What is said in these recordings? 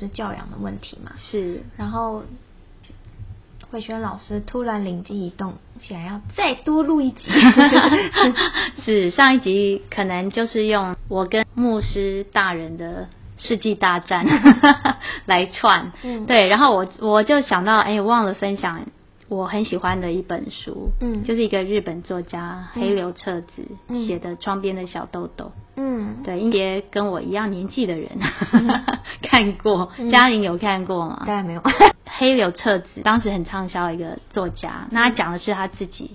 就是教养的问题嘛。是，然后慧轩老师突然灵机一动，想要再多录一集。是上一集可能就是用我跟牧师大人的世纪大战 来串，嗯对，然后我我就想到，哎，忘了分享我很喜欢的一本书，嗯。就是一个日本作家嗯黑柳彻子嗯。写的《窗边的小豆豆》。嗯，对，应该跟我一样年纪的人。看过，嗯。嘉玲有看过吗？当然没有。黑柳彻子当时很畅销一个作家，那他讲的是他自己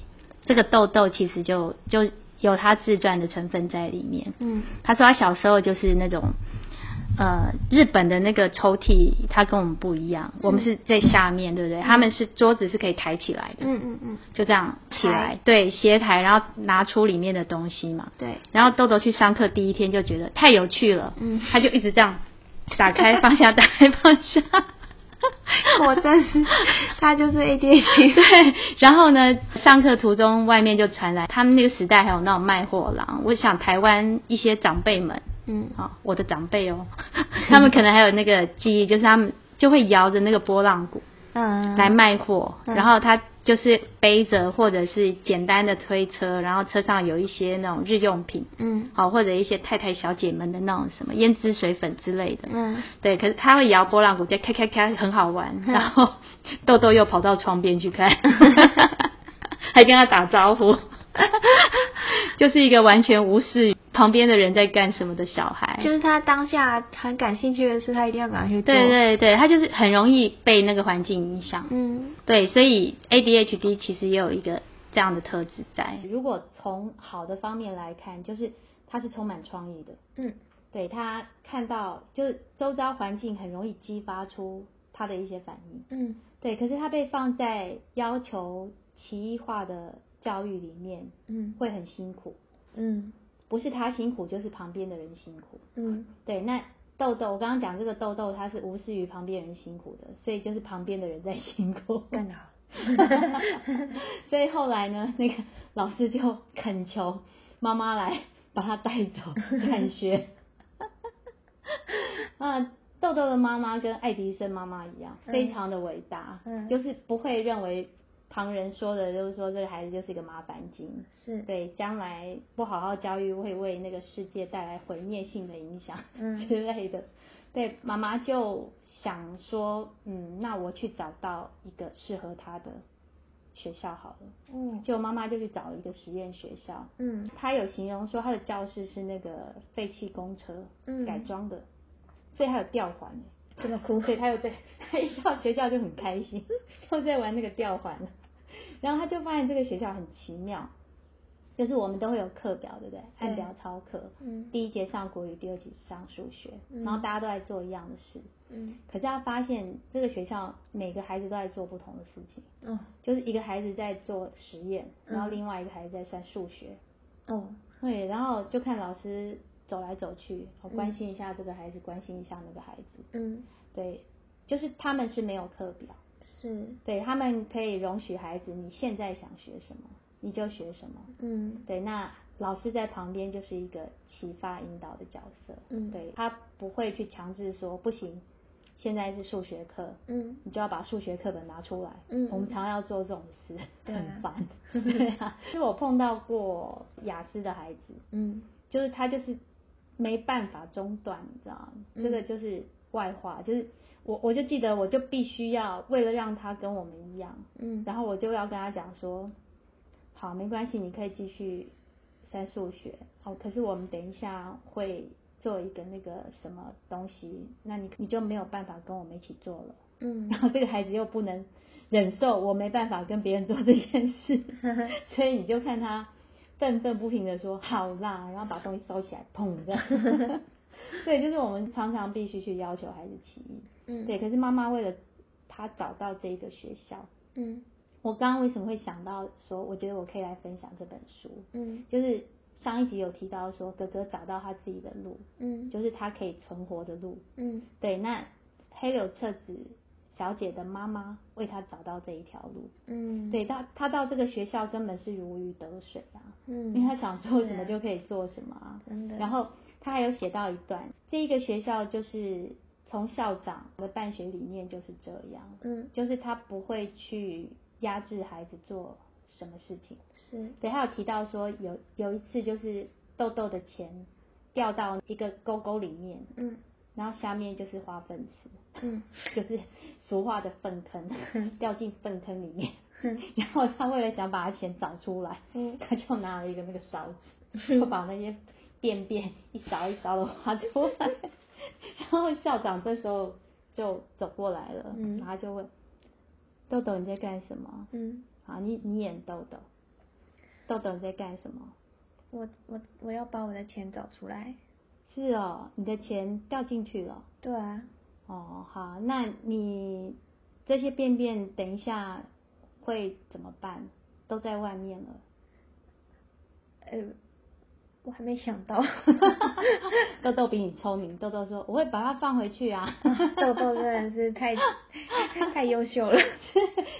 这个豆豆，其实就就有他自传的成分在里面。嗯。他说他小时候就是那种，呃，日本的那个抽屉，它跟我们不一样，我们是在下面，对不对？他们是桌子是可以抬起来的，嗯嗯嗯，就这样起来，对，斜抬，然后拿出里面的东西嘛。对，然后豆豆去上课第一天就觉得太有趣了，嗯他就一直这样打开放下，打开放下。我真是，他就是 ADHD。对，然后呢，上课途中外面就传来，他们那个时代还有那种卖货郎。我想台湾一些长辈们，嗯。啊、我的长辈哦，他们可能还有那个记忆，就是他们就会摇着那个波浪鼓嗯，来卖货，嗯。然后他就是背着或者是简单的推车，然后车上有一些那种日用品，嗯。好、或者一些太太小姐们的那种什么胭脂水粉之类的，嗯。对，可是他会摇波浪鼓，就咔咔咔，很好玩。嗯。然后豆豆又跑到窗边去看，还跟他打招呼，就是一个完全无视旁边的人在干什么的小孩。就是他当下很感兴趣的事，他一定要赶快去做。对，对对，他就是很容易被那个环境影响。嗯对，所以 ADHD 其实也有一个这样的特质在。如果从好的方面来看，就是他是充满创意的。嗯对他看到就是周遭环境很容易激发出他的一些反应。嗯对，可是他被放在要求奇异化的教育里面，嗯会很辛苦。嗯不是他辛苦，就是旁边的人辛苦。嗯对，那豆豆，我刚刚讲这个豆豆，他是无视于旁边人辛苦的，所以就是旁边的人在辛苦。更好。所以后来呢，那个老师就恳求妈妈来把他带走转学。啊，豆豆的妈妈跟爱迪生妈妈一样，嗯非常的伟大，嗯就是不会认为旁人说的，就是说这个孩子就是一个麻烦精，是。对，将来不好好教育会为那个世界带来毁灭性的影响，嗯。之类的。对，妈妈就想说，嗯，那我去找到一个适合他的学校好了。嗯。就妈妈就去找了一个实验学校，嗯。她有形容说他的教室是那个废弃公车嗯。改装的，所以还有吊环。欸这么酷。所以他又在他一到学校就很开心，又在玩那个吊环。了。然后他就发现这个学校很奇妙，就是我们都会有课表，对不对？对按表操课，嗯第一节上国语，第二节上数学，嗯然后大家都在做一样的事。嗯可是他发现这个学校每个孩子都在做不同的事情，哦就是一个孩子在做实验，然后嗯另外一个孩子在算数学。哦对，然后就看老师走来走去，关心一下这个孩子，关心一下那个孩子。嗯对，就是他们是没有课表，是对他们可以容许孩子你现在想学什么你就学什么。嗯对，那老师在旁边就是一个启发引导的角色。嗯对他不会去强制说不行，现在是数学课，嗯你就要把数学课本拿出来。嗯我们常要做这种事，很烦。对啊，是我碰到过雅思的孩子，嗯就是他就是没办法中断，你知道吗？嗯这个就是外化，就是我我就记得我就必须要为了让他跟我们一样，嗯然后我就要跟他讲说，好，没关系，你可以继续算数学，好，可是我们等一下会做一个那个什么东西，那你你就没有办法跟我们一起做了。嗯 然后这个孩子又不能忍受我没办法跟别人做这件事，所以你就看他愤愤不平的说好啦，然后把东西收起来，砰这样。对，就是我们常常必须去要求孩子起义。嗯对，可是妈妈为了他找到这个学校，嗯我刚刚为什么会想到说，我觉得我可以来分享这本书，嗯就是上一集有提到说，哥哥找到他自己的路，嗯就是他可以存活的路。嗯对，那黑柳彻子小姐的妈妈为他找到这一条路。嗯对，他他到这个学校根本是如鱼得水啊，嗯因为他想做什么就可以做什么啊。真的然后他还有写到一段，这一个学校就是从校长的办学理念就是这样，嗯，就是他不会去压制孩子做什么事情。是，对，他有提到说有有一次就是豆豆的钱掉到一个沟沟里面，嗯。然后下面就是花粪池，嗯。就是俗话的粪坑，掉进粪坑里面。嗯。然后他为了想把他钱找出来，嗯。他就拿了一个那个勺子，就把那些便便一勺一勺的挖出来。然后校长这时候就走过来了，嗯然后就问豆豆你在干什么？嗯，好，你你演豆豆，豆豆你在干什么？我我我要把我的钱找出来。是哦，你的钱掉进去了。对啊，哦，好，那你这些便便等一下会怎么办？都在外面了。呃，我还没想到。豆豆比你聪明，豆豆说我会把它放回去啊。豆豆真的是太 太优秀了。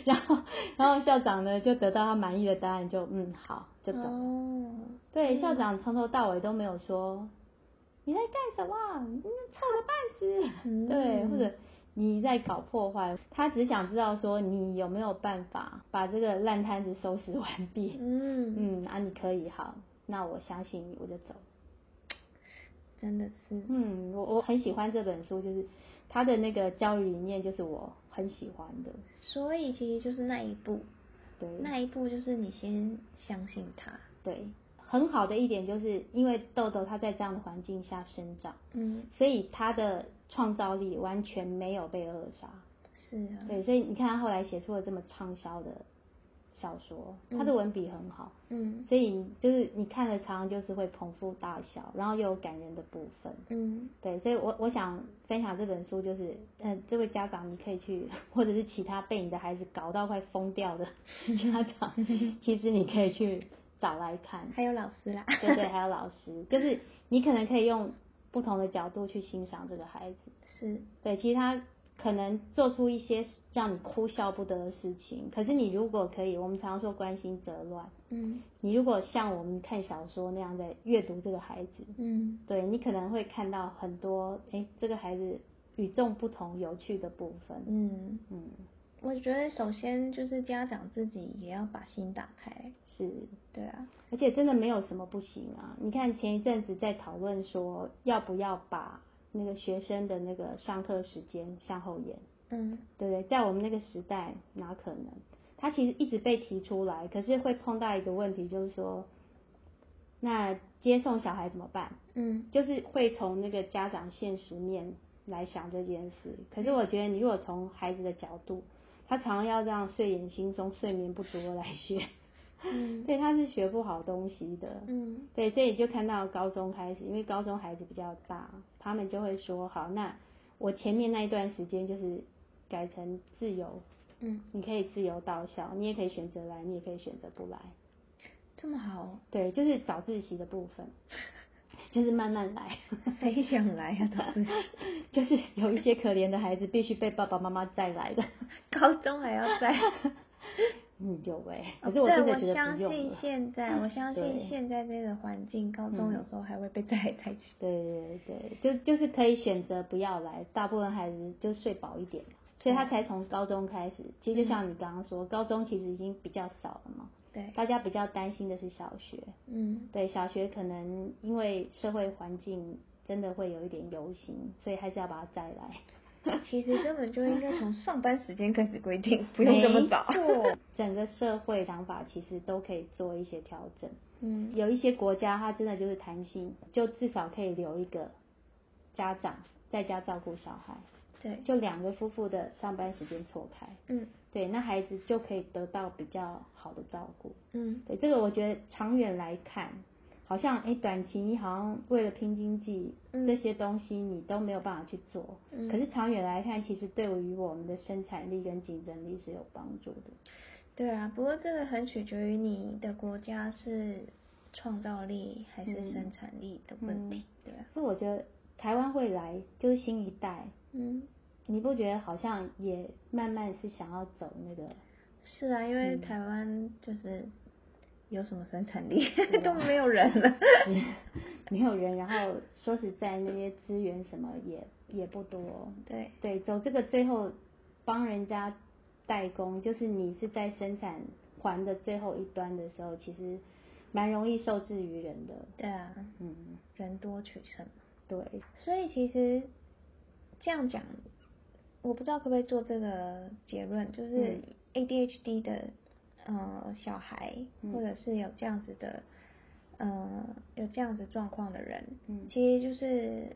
然后，然后校长呢就得到他满意的答案，就嗯好，就走了。哦，对，校长从头到尾都没有说你在干什么，你臭的半死，嗯对，或者你在搞破坏，他只想知道说你有没有办法把这个烂摊子收拾完毕。嗯，嗯，啊，你可以，好，那我相信你，我就走。真的是，嗯，我我很喜欢这本书，就是他的那个教育理念，就是我很喜欢的。所以其实就是那一步，对，那一步就是你先相信他。对，很好的一点就是因为豆豆他在这样的环境下生长，嗯，所以他的创造力完全没有被扼杀。是啊，对，所以你看他后来写出了这么畅销的小说，他的文笔很好，嗯所以就是你看了常常就是会捧腹大笑，然后又有感人的部分。嗯对，所以我我想分享这本书，就是，嗯、这位家长你可以去，或者是其他被你的孩子搞到快疯掉的 家长，其实你可以去找来看。还有老师啦。对对，还有老师，就是你可能可以用不同的角度去欣赏这个孩子。是，对，其实他可能做出一些让你哭笑不得的事情，可是你如果可以，我们常说关心则乱，嗯。你如果像我们看小说那样在阅读这个孩子，嗯。对你可能会看到很多，哎，这个孩子与众不同、有趣的部分。嗯，嗯，我觉得首先就是家长自己也要把心打开。是，对啊，而且真的没有什么不行啊。你看前一阵子在讨论说，要不要把那个学生的那个上课时间向后延，嗯对不对？在我们那个时代，哪可能？他其实一直被提出来，可是会碰到一个问题，就是说，那接送小孩怎么办？嗯就是会从那个家长现实面来想这件事。可是我觉得，你如果从孩子的角度，他常常要让睡眼惺忪、睡眠不足来学，嗯 对，他是学不好东西的。嗯对，所以就看到高中开始，因为高中孩子比较大，他们就会说，好，那我前面那一段时间就是改成自由，嗯，你可以自由到校，你也可以选择来，你也可以选择不来。这么好哦，对，就是早自习的部分，就是慢慢来。谁想来啊？早自习 就是有一些可怜的孩子必须被爸爸妈妈带来的。高中还要在。嗯，有哎、哦可是我真的觉得我相。信现在，我相信现在这个环境，高中嗯有时候还会被带来带去。对对对，就就是可以选择不要来，大部分孩子就睡饱一点，所以他才从高中开始。其实就像你刚刚说，高中其实已经比较少了嘛，对，大家比较担心的是小学。嗯对，小学可能因为社会环境真的会有一点游行，所以还是要把它带来。其实根本就应该从上班时间开始规定，不用这么早。整个社会想法其实都可以做一些调整。嗯。有一些国家它真的就是弹性，就至少可以留一个家长在家照顾小孩，对，就两个夫妇的上班时间错开，嗯。对，那孩子就可以得到比较好的照顾。嗯。对，这个我觉得长远来看，好像哎短期你好像为了拼经济、嗯这些东西你都没有办法去做，嗯可是长远来看，其实对于我们的生产力跟竞争力是有帮助的。对啊，不过这个很取决于你的国家是创造力还是嗯生产力的问题。对啊，所以我觉得台湾会来就是新一代，嗯，你不觉得好像也慢慢是想要走那个？是啊，因为嗯台湾就是有什么生产力啊 都没有人了。没有人，然后说实在，那些资源什么也也不多。对对，走这个最后帮人家代工，就是你是在生产环的最后一端的时候，其实蛮容易受制于人的。对啊，嗯，人多取胜。对，所以其实这样讲，我不知道可不可以做这个结论，就是嗯 ADHD 的呃小孩，嗯或者是有这样子的呃有这样子状况的人，嗯其实就是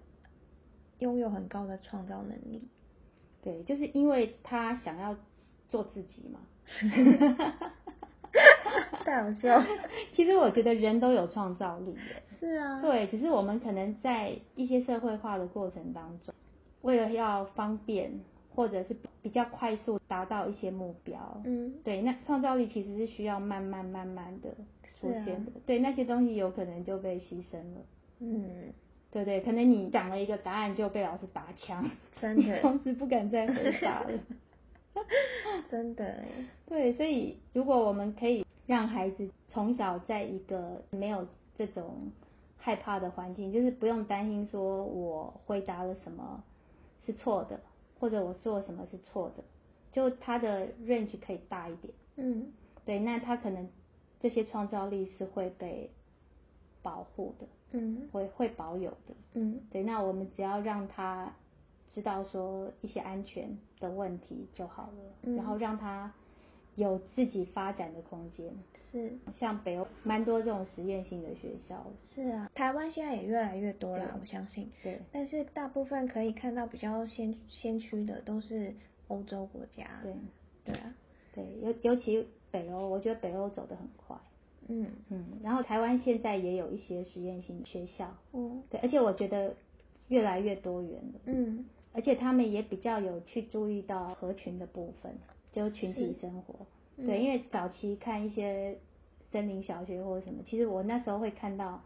拥有很高的创造能力。对，就是因为他想要做自己嘛。太好笑。其实我觉得人都有创造力耶。是啊，对，只是我们可能在一些社会化的过程当中，为了要方便或者是比较快速达到一些目标，嗯，对，那创造力其实是需要慢慢慢慢的出现的。对，那些东西有可能就被牺牲了。嗯，对对，可能你讲了一个答案就被老师打枪，真的。从此不敢再回答了。真的，对，所以如果我们可以让孩子从小在一个没有这种害怕的环境，就是不用担心说我回答了什么是错的，或者我做什么是错的，就他的 range 可以大一点。嗯对，那他可能这些创造力是会被保护的，嗯会会保有的。嗯对，那我们只要让他知道说一些安全的问题就好了，嗯然后让他有自己发展的空间。是。像北欧蛮多这种实验性的学校，是啊，台湾现在也越来越多啦，我相信。对。但是大部分可以看到比较先先驱的都是欧洲国家。对。对啊，对，尤尤其北欧，我觉得北欧走得很快。嗯。嗯，然后台湾现在也有一些实验性学校，嗯对，而且我觉得越来越多元了，嗯。而且他们也比较有去注意到合群的部分，就群体生活。嗯对，因为早期看一些森林小学或者什么，其实我那时候会看到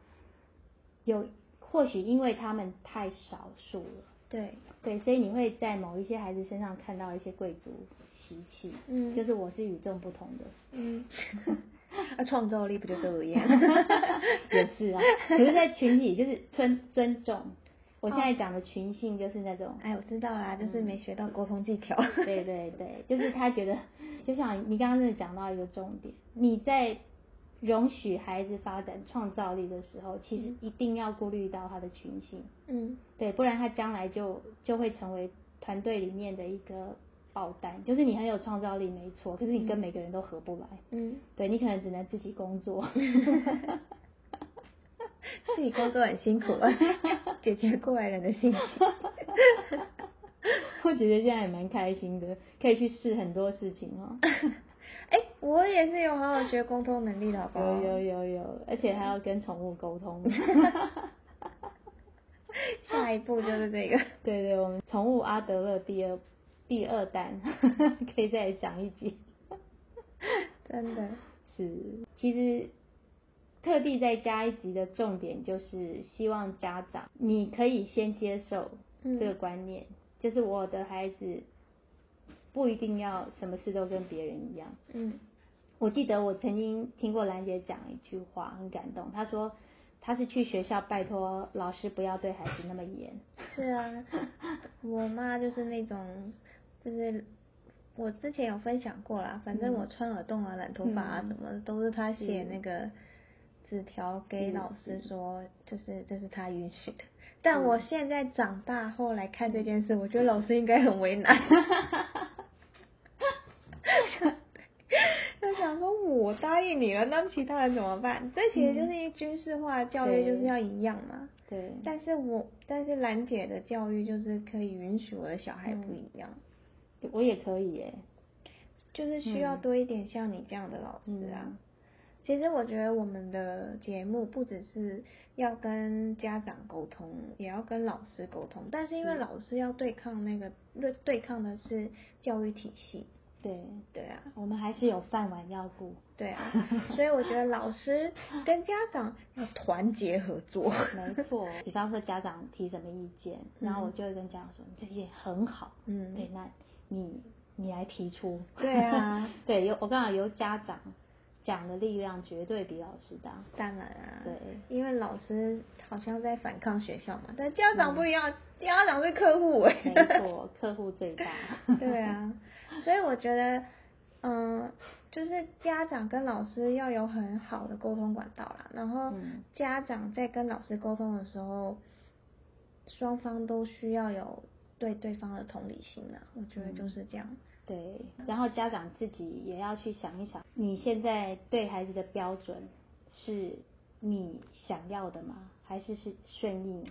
有，或许因为他们太少数了，对，对，所以你会在某一些孩子身上看到一些贵族习气，嗯就是我是与众不同的，嗯，啊，创造力不就这样？也是啊。可是，在群体就是尊尊重，我现哦在讲的群性就是那种，哎，我知道啦，就是没学到沟通技巧。对对对，就是他觉得，就像你刚刚真的讲到一个重点，你在容许孩子发展创造力的时候，其实一定要顾虑到他的群性，嗯。对，不然他将来就就会成为团队里面的一个爆单，就是你很有创造力没错，可是你跟每个人都合不来，嗯，对你可能只能自己工作。自己工作很辛苦啊，姐姐过来人的心情。我姐姐现在也蛮开心的，可以去试很多事情哦。哎、我也是有好好学沟通能力的，好不好？有有有有，而且还要跟宠物沟通。下一步就是这个。对对，我们宠物阿德勒第二第二弹可以再讲一集。真的，是，其实特地再加一集的重点就是希望家长你可以先接受这个嗯观念，就是我的孩子不一定要什么事都跟别人一样。嗯我记得我曾经听过兰姐讲一句话，很感动。她说她是去学校拜托老师不要对孩子那么严。是啊，我妈就是那种，就是我之前有分享过啦，反正嗯我穿耳洞啊、染头发啊嗯什么的，都是她写那个纸条给老师是说，就是这是他允许的。但我现在长大后来看这件事，我觉得老师应该很为难。就想说，我答应你了，那其他人怎么办？这其实就是一军事化的教育，对就是要一样嘛。对，但是我但是兰姐的教育就是可以允许我的小孩不一样，我也可以耶。就是需要嗯多一点像你这样的老师啊。嗯其实我觉得我们的节目不只是要跟家长沟通，也要跟老师沟通。但是因为老师要对抗那个对对抗的是教育体系，对，对啊，我们还是有饭碗要顾。对啊，所以我觉得老师跟家长要团结合作。没错，比方说家长提什么意见，然后我就会跟家长说，你这意见很好，嗯对，那你你来提出。对啊，对，由我刚好由家长讲的力量绝对比老师大。当然啊，对，因为老师好像在反抗学校嘛，但家长不一样，家长是客户哎、没错，客户最大。对啊，所以我觉得，嗯，就是家长跟老师要有很好的沟通管道啦。然后嗯家长在跟老师沟通的时候，双方都需要有对对方的同理心啦。我觉得嗯就是这样。对，然后家长自己也要去想一想，你现在对孩子的标准是你想要的吗？还是是顺应？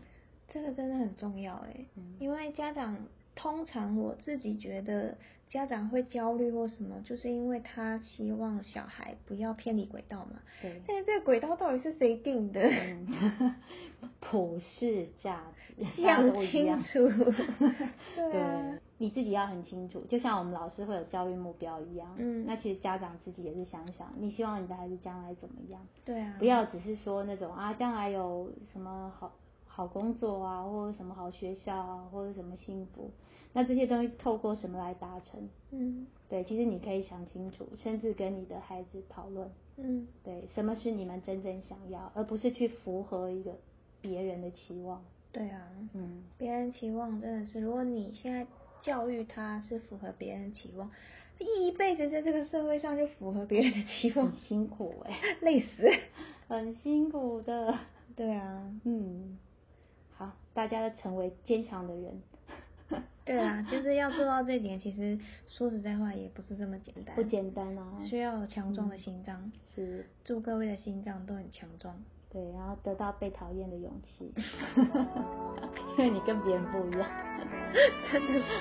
这个真的很重要哎、嗯因为家长通常我自己觉得家长会焦虑或什么，就是因为他希望小孩不要偏离轨道嘛。对，但是这个轨道到底是谁定的？嗯，普世价值，大家讲都一样。清楚。对啊 对，你自己要很清楚，就像我们老师会有教育目标一样。嗯那其实家长自己也是想想，你希望你的孩子将来怎么样？对啊，不要只是说那种啊，将来有什么好好工作啊，或者什么好学校啊，或者什么幸福，那这些东西透过什么来达成？嗯对，其实你可以想清楚，甚至跟你的孩子讨论，嗯，对，什么是你们真正想要，而不是去符合一个别人的期望。对啊，嗯，别人期望真的是，如果你现在教育他是符合别人期望，一辈子在这个社会上就符合别人的期望很，辛苦哎、累死。很辛苦的。对啊，嗯，好，大家都成为坚强的人，对啊，就是要做到这点，其实说实在话也不是这么简单，不简单啊。需要强壮的心脏。是，祝各位的心脏都很强壮。对，然后得到被讨厌的勇气，因为你跟别人不一样。真的是。